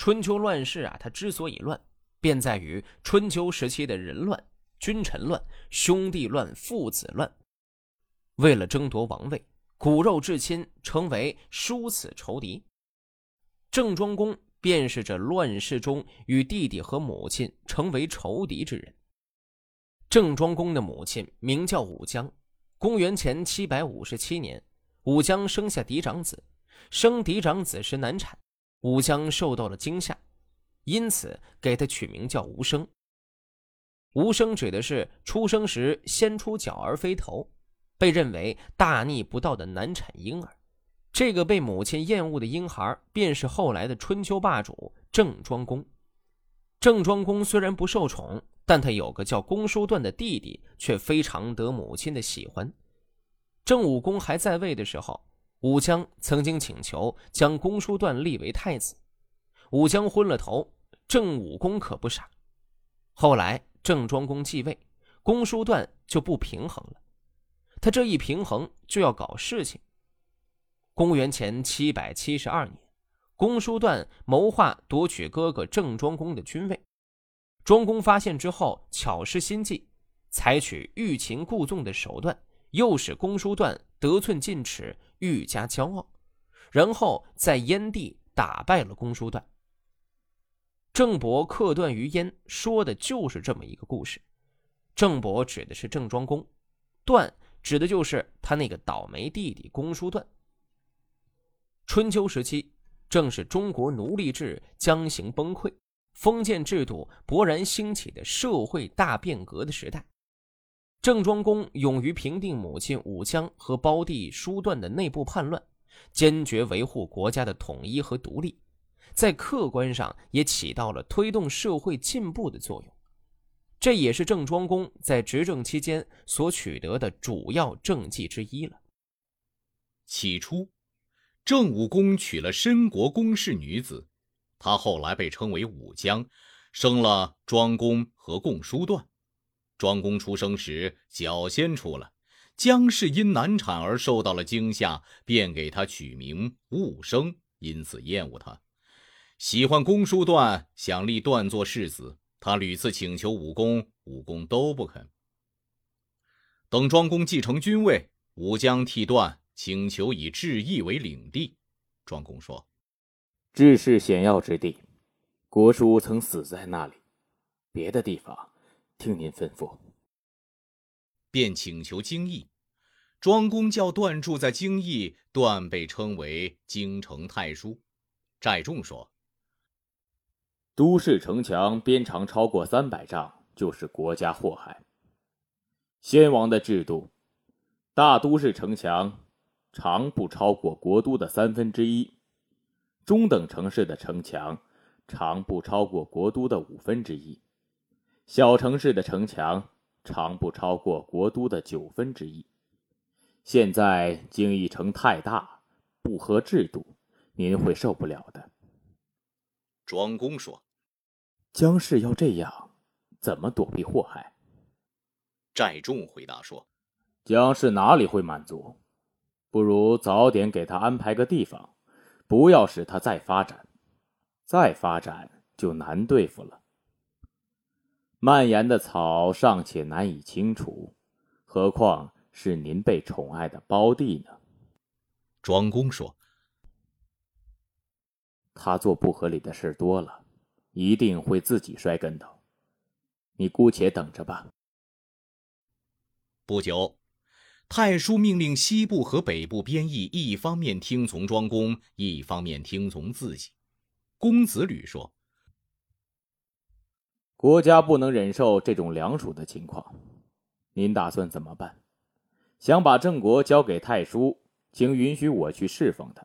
春秋乱世啊，它之所以乱，便在于春秋时期的人乱、君臣乱、兄弟乱、父子乱。为了争夺王位，骨肉至亲，成为殊死仇敌。郑庄公便是这乱世中与弟弟和母亲成为仇敌之人。郑庄公的母亲名叫武姜，公元前七百五十七年，武姜生下嫡长子，生嫡长子时难产。武姜受到了惊吓，因此给他取名叫无声。无声指的是出生时先出脚而非头，被认为大逆不道的难产婴儿。这个被母亲厌恶的婴孩，便是后来的春秋霸主郑庄公。郑庄公虽然不受宠，但他有个叫公叔段的弟弟，却非常得母亲的喜欢。郑武公还在位的时候。武姜曾经请求将公叔段立为太子，武姜昏了头。郑武公可不傻。后来郑庄公继位，公叔段就不平衡了。他这一平衡就要搞事情。公元前七百七十二年，公叔段谋划夺取哥哥郑庄公的君位。庄公发现之后，巧施心计，采取欲擒故纵的手段，诱使公叔段得寸进尺。愈加骄傲，然后在燕地打败了公叔段。郑伯克段于燕，说的就是这么一个故事。郑伯指的是郑庄公，段指的就是他那个倒霉弟弟公叔段。春秋时期，正是中国奴隶制将行崩溃、封建制度勃然兴起的社会大变革的时代。郑庄公勇于平定母亲武姜和胞弟叔段的内部叛乱，坚决维护国家的统一和独立，在客观上也起到了推动社会进步的作用。这也是郑庄公在执政期间所取得的主要政绩之一了。起初，郑武公娶了申国公氏女子，他后来被称为武姜，生了庄公和共叔段。庄公出生时脚先出了，姜氏因难产而受到了惊吓，便给他取名戊生，因此厌恶他。喜欢公叔段，想立段做世子，他屡次请求武公，武公都不肯。等庄公继承君位，武姜替段请求以智邑为领地。庄公说：“智是险要之地，国叔曾死在那里，别的地方。”听您吩咐，便请求京邑。庄公叫段住在京邑，段被称为京城太叔。寨众说：“都市城墙边长超过三百丈，就是国家祸害。先王的制度，大都市城墙长不超过国都的三分之一，中等城市的城墙长不超过国都的五分之一。”小城市的城墙长不超过国都的九分之一。现在京邑城太大，不合制度，您会受不了的。庄公说：“姜氏要这样，怎么躲避祸害？”寨众回答说：“姜氏哪里会满足？不如早点给他安排个地方，不要使他再发展，再发展就难对付了。”蔓延的草尚且难以清除，何况是您被宠爱的胞弟呢？庄公说：“他做不合理的事多了，一定会自己摔跟头。你姑且等着吧。”不久，太叔命令西部和北部边邑一方面听从庄公，一方面听从自己。公子吕说。国家不能忍受这种凉暑的情况，您打算怎么办？想把郑国交给太叔，请允许我去侍奉他；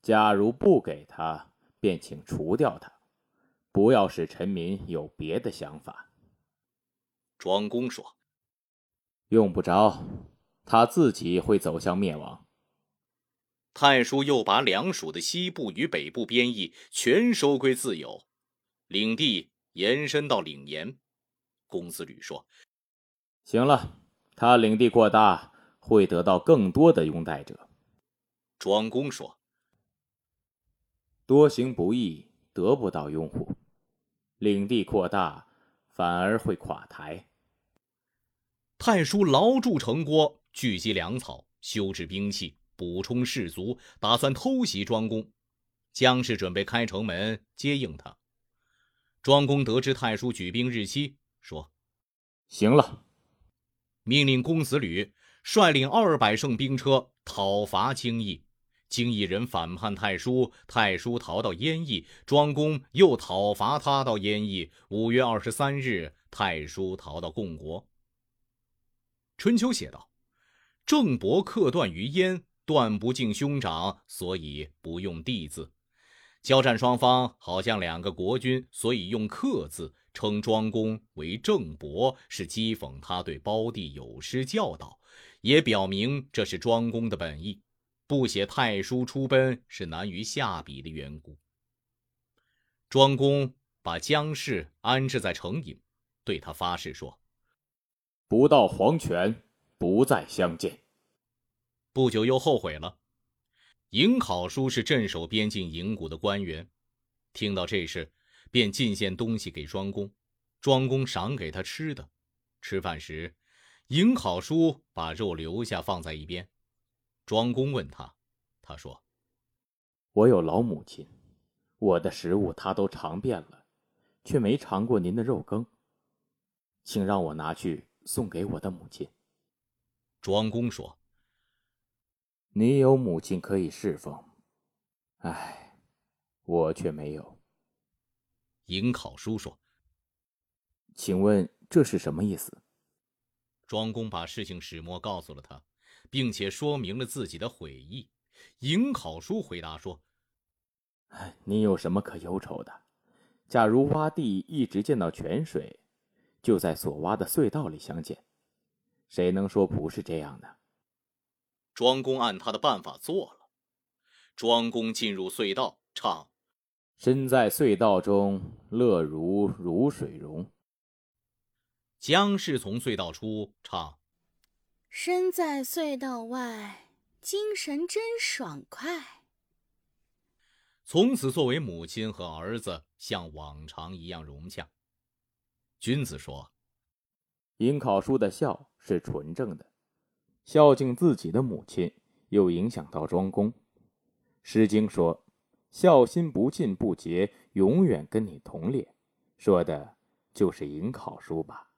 假如不给他，便请除掉他，不要使臣民有别的想法。庄公说：“用不着，他自己会走向灭亡。”太叔又把凉蜀的西部与北部边邑全收归自有，领地。延伸到领盐，公子吕说：“行了，他领地过大，会得到更多的拥戴者。”庄公说：“多行不义得不到拥护，领地扩大反而会垮台。太叔牢筑城郭，聚集粮草，修制兵器，补充士卒，打算偷袭庄公。姜氏准备开城门接应他。庄公得知太叔举兵日期，说：“行了。”命令公子吕率领二百乘兵车讨伐荆益。荆益人反叛太叔，太叔逃到燕邑，庄公又讨伐他到燕邑。五月二十三日，太叔逃到共国。春秋写道：“郑伯克段于燕，段不敬兄长，所以不用弟字。”交战双方好像两个国君，所以用“克”字称庄公为郑伯，是讥讽他对胞弟有失教导，也表明这是庄公的本意。不写太叔出奔是难于下笔的缘故。庄公把姜氏安置在城营，对他发誓说：“不到黄泉，不再相见。”不久又后悔了。颍考叔是镇守边境营谷的官员，听到这事，便进献东西给庄公。庄公赏给他吃的。吃饭时，颍考叔把肉留下放在一边。庄公问他，他说：“我有老母亲，我的食物他都尝遍了，却没尝过您的肉羹，请让我拿去送给我的母亲。”庄公说。你有母亲可以侍奉，唉，我却没有。颍考叔说：“请问这是什么意思？”庄公把事情始末告诉了他，并且说明了自己的悔意。颍考叔回答说：“你有什么可忧愁的？假如挖地一直见到泉水，就在所挖的隧道里相见，谁能说不是这样呢？”庄公按他的办法做了。庄公进入隧道，唱：“身在隧道中，乐如如水溶。”姜氏从隧道出，唱：“身在隧道外，精神真爽快。”从此，作为母亲和儿子像往常一样融洽。君子说：“颍考叔的孝是纯正的。”孝敬自己的母亲，又影响到庄公。《诗经》说：“孝心不尽不竭，永远跟你同列。”说的就是颍考叔吧。